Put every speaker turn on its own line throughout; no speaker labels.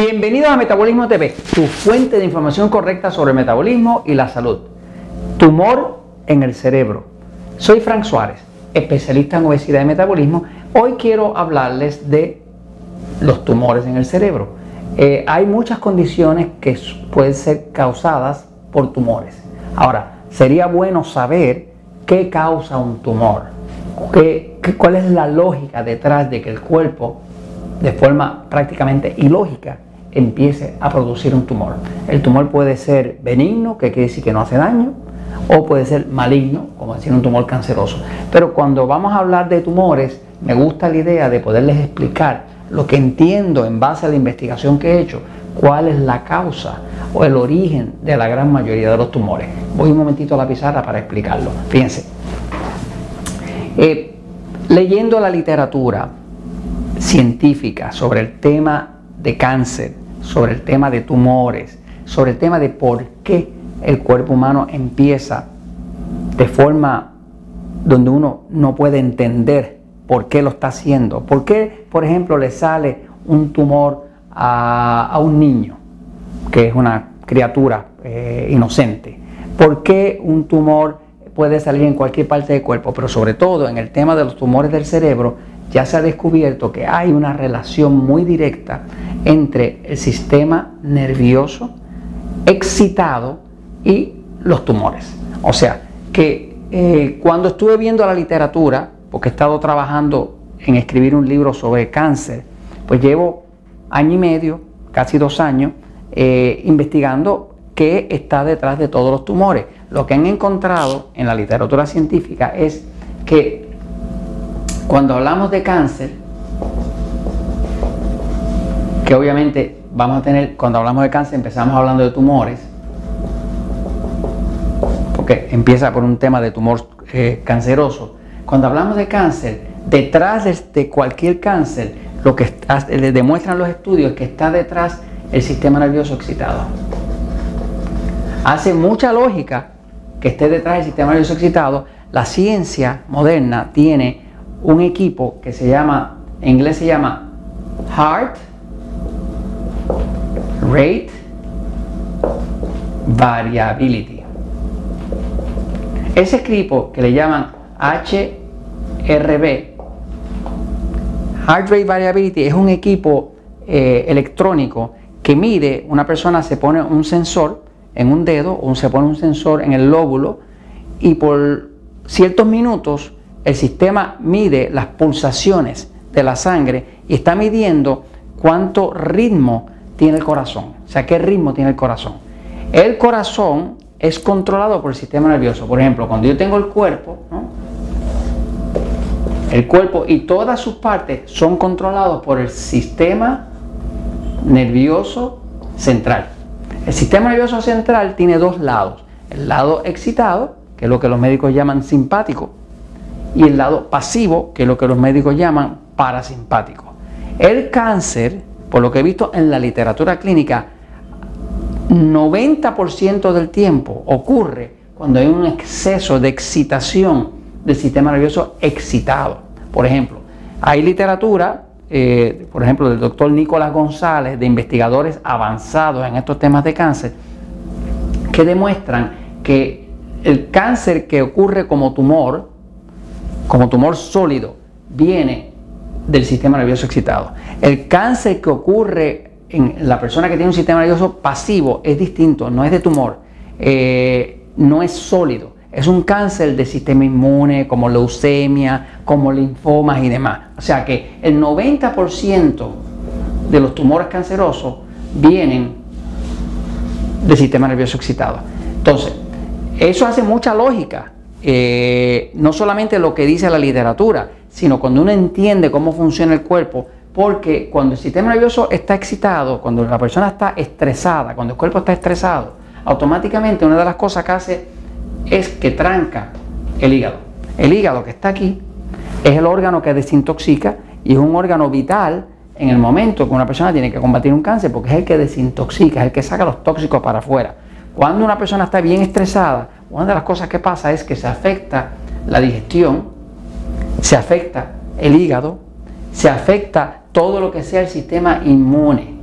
Bienvenidos a Metabolismo TV, tu fuente de información correcta sobre el metabolismo y la salud. Tumor en el cerebro. Soy Frank Suárez, especialista en obesidad y metabolismo. Hoy quiero hablarles de los tumores en el cerebro. Eh, hay muchas condiciones que pueden ser causadas por tumores. Ahora, sería bueno saber qué causa un tumor, qué, cuál es la lógica detrás de que el cuerpo de forma prácticamente ilógica empiece a producir un tumor. El tumor puede ser benigno, que quiere decir que no hace daño, o puede ser maligno, como decir un tumor canceroso. Pero cuando vamos a hablar de tumores, me gusta la idea de poderles explicar lo que entiendo en base a la investigación que he hecho, cuál es la causa o el origen de la gran mayoría de los tumores. Voy un momentito a la pizarra para explicarlo. Fíjense. Eh, leyendo la literatura, científica sobre el tema de cáncer, sobre el tema de tumores, sobre el tema de por qué el cuerpo humano empieza de forma donde uno no puede entender por qué lo está haciendo. ¿Por qué, por ejemplo, le sale un tumor a, un niño, que es una criatura eh, inocente? ¿Por qué un tumor puede salir en cualquier parte del cuerpo? Pero sobre todo en el tema de los tumores del cerebro, ya se ha descubierto que hay una relación muy directa entre el sistema nervioso excitado y los tumores. O sea, que eh, cuando estuve viendo la literatura, porque he estado trabajando en escribir un libro sobre cáncer, pues llevo año y medio, casi dos años, eh, investigando qué está detrás de todos los tumores. Lo que han encontrado en la literatura científica es que cuando hablamos de cáncer, que obviamente vamos a tener, cuando hablamos de cáncer empezamos hablando de tumores, porque empieza por un tema de tumor eh, canceroso. Cuando hablamos de cáncer, detrás de, cualquier cáncer, lo que demuestran los estudios es que está detrás el sistema nervioso excitado. Hace mucha lógica que esté detrás del sistema nervioso excitado. La ciencia moderna tiene un equipo que se llama, en inglés se llama Heart Rate Variability. Ese equipo que le llaman HRV, Heart Rate Variability, es un equipo eh, electrónico que mide, una persona se pone un sensor en un dedo o se pone un sensor en el lóbulo y por ciertos minutos el sistema mide las pulsaciones de la sangre y está midiendo cuánto ritmo tiene el corazón, o sea, qué ritmo tiene el corazón. El corazón es controlado por el sistema nervioso. Por ejemplo, cuando yo tengo el cuerpo, el cuerpo y todas sus partes son controlados por el sistema nervioso central. El sistema nervioso central tiene dos lados. El lado excitado, que es lo que los médicos llaman simpático, y el lado pasivo, que es lo que los médicos llaman parasimpático. El cáncer, por lo que he visto en la literatura clínica, 90% del tiempo ocurre cuando hay un exceso de excitación del sistema nervioso excitado. Por ejemplo, hay literatura, eh, por ejemplo, del doctor Nicolás González, de investigadores avanzados en estos temas de cáncer, que demuestran que el cáncer que ocurre como tumor, como tumor sólido viene del sistema nervioso excitado. El cáncer que ocurre en la persona que tiene un sistema nervioso pasivo es distinto, no es de tumor, eh, no es sólido. Es un cáncer del sistema inmune, como leucemia, como linfomas y demás. O sea que el 90% de los tumores cancerosos vienen del sistema nervioso excitado. Entonces, eso hace mucha lógica. Eh, no solamente lo que dice la literatura, sino cuando uno entiende cómo funciona el cuerpo, porque cuando el sistema nervioso está excitado, cuando la persona está estresada, cuando el cuerpo está estresado, automáticamente una de las cosas que hace es que tranca el hígado. El hígado que está aquí es el órgano que desintoxica y es un órgano vital en el momento que una persona tiene que combatir un cáncer, porque es el que desintoxica, es el que saca los tóxicos para afuera. Cuando una persona está bien estresada, una de las cosas que pasa es que se afecta la digestión, se afecta el hígado, se afecta todo lo que sea el sistema inmune.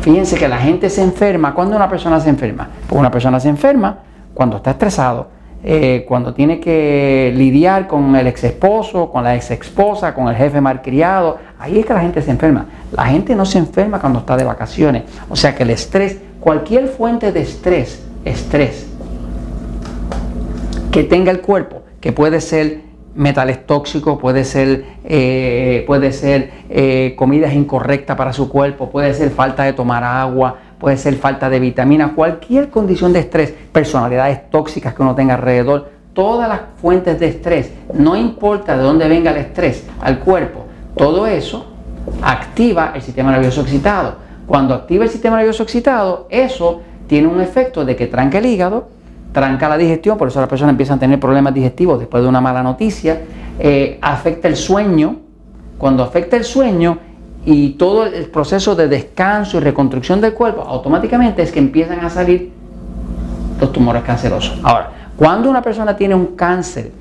Fíjense que la gente se enferma. ¿Cuándo una persona se enferma? Pues una persona se enferma cuando está estresado, eh, cuando tiene que lidiar con el ex esposo, con la ex esposa, con el jefe malcriado. Ahí es que la gente se enferma. La gente no se enferma cuando está de vacaciones. O sea que el estrés, cualquier fuente de estrés, estrés que tenga el cuerpo, que puede ser metales tóxicos, puede ser, eh, puede ser eh, comidas incorrectas para su cuerpo, puede ser falta de tomar agua, puede ser falta de vitamina, cualquier condición de estrés, personalidades tóxicas que uno tenga alrededor, todas las fuentes de estrés, no importa de dónde venga el estrés al cuerpo, todo eso activa el sistema nervioso excitado. Cuando activa el sistema nervioso excitado, eso tiene un efecto de que tranca el hígado, tranca la digestión, por eso las personas empiezan a tener problemas digestivos después de una mala noticia, eh, afecta el sueño, cuando afecta el sueño y todo el proceso de descanso y reconstrucción del cuerpo, automáticamente es que empiezan a salir los tumores cancerosos. Ahora, cuando una persona tiene un cáncer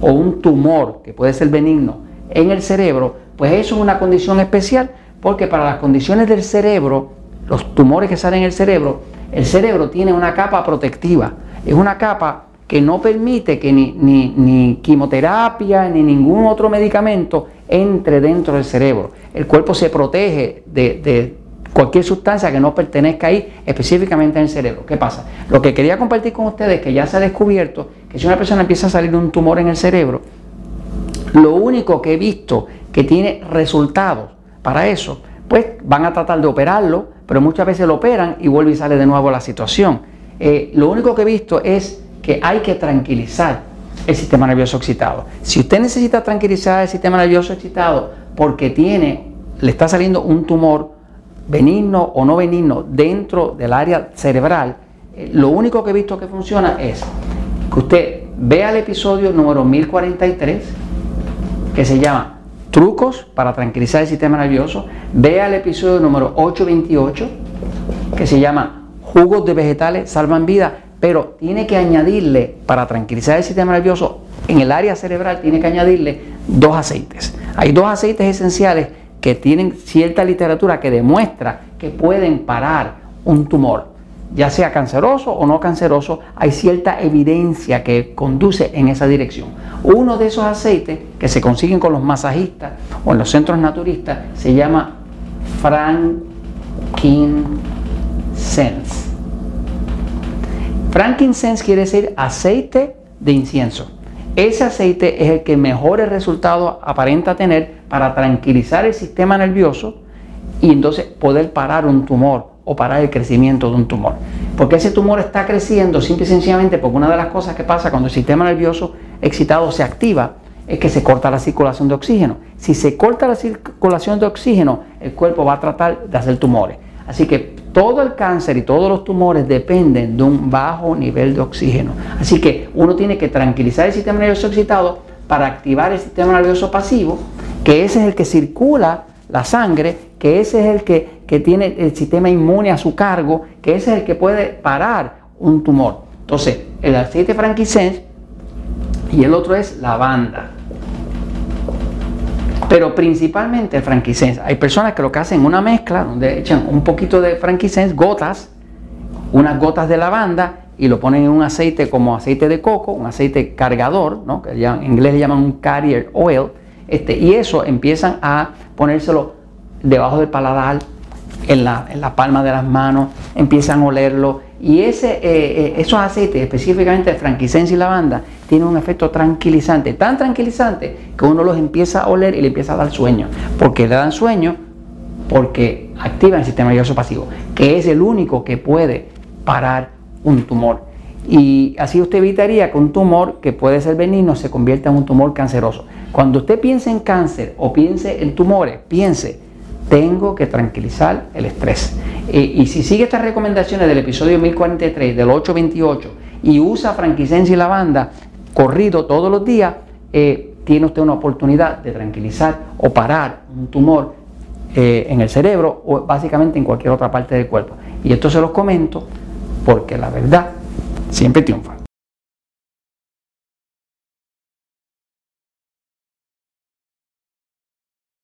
o un tumor, que puede ser benigno, en el cerebro, pues eso es una condición especial, porque para las condiciones del cerebro, los tumores que salen en el cerebro, el cerebro tiene una capa protectiva es una capa que no permite que ni, quimioterapia ni ningún otro medicamento entre dentro del cerebro. El cuerpo se protege de, cualquier sustancia que no pertenezca ahí, específicamente en el cerebro. ¿Qué pasa? Lo que quería compartir con ustedes es que ya se ha descubierto que si una persona empieza a salir de un tumor en el cerebro, lo único que he visto que tiene resultados para eso, pues van a tratar de operarlo, pero muchas veces lo operan y vuelve y sale de nuevo la situación. Eh, lo único que he visto es que hay que tranquilizar el sistema nervioso excitado. Si usted necesita tranquilizar el sistema nervioso excitado porque tiene, le está saliendo un tumor benigno o no benigno dentro del área cerebral, eh, lo único que he visto que funciona es que usted vea el episodio número 1043, que se llama Trucos para tranquilizar el sistema nervioso, vea el episodio número 828, que se llama jugos de vegetales salvan vida, pero tiene que añadirle, para tranquilizar el sistema nervioso, en el área cerebral tiene que añadirle dos aceites. Hay dos aceites esenciales que tienen cierta literatura que demuestra que pueden parar un tumor, ya sea canceroso o no canceroso, hay cierta evidencia que conduce en esa dirección. Uno de esos aceites que se consiguen con los masajistas o en los centros naturistas se llama frankincense. Frankincense quiere decir aceite de incienso. Ese aceite es el que mejores resultados aparenta tener para tranquilizar el sistema nervioso y entonces poder parar un tumor o parar el crecimiento de un tumor. Porque ese tumor está creciendo simple y sencillamente porque una de las cosas que pasa cuando el sistema nervioso excitado se activa es que se corta la circulación de oxígeno. Si se corta la circulación de oxígeno, el cuerpo va a tratar de hacer tumores. Así que todo el cáncer y todos los tumores dependen de un bajo nivel de oxígeno. Así que uno tiene que tranquilizar el sistema nervioso excitado para activar el sistema nervioso pasivo, que ese es el que circula la sangre, que ese es el que, tiene el sistema inmune a su cargo, que ese es el que puede parar un tumor. Entonces, el aceite frankincense y el otro es lavanda. Pero principalmente el frankincense. Hay personas que lo que hacen una mezcla donde echan un poquito de frankincense, gotas, unas gotas de lavanda y lo ponen en un aceite como aceite de coco, un aceite cargador, ¿no? que en inglés le llaman un carrier oil, este, y eso empiezan a ponérselo debajo del paladar, en la, en palma de las manos, empiezan a olerlo y ese, eh, eh, esos aceites, específicamente de frankincense y lavanda, tienen un efecto tranquilizante, tan tranquilizante que uno los empieza a oler y le empieza a dar sueño. porque le dan sueño? Porque activan el sistema nervioso pasivo, que es el único que puede parar un tumor. Y así usted evitaría que un tumor que puede ser benigno se convierta en un tumor canceroso. Cuando usted piense en cáncer o piense en tumores, piense tengo que tranquilizar el estrés. y si sigue estas recomendaciones del episodio 1043, del 828, y usa franquicencia y lavanda corrido todos los días, eh, tiene usted una oportunidad de tranquilizar o parar un tumor eh, en el cerebro o básicamente en cualquier otra parte del cuerpo. Y esto se los comento porque la verdad siempre triunfa.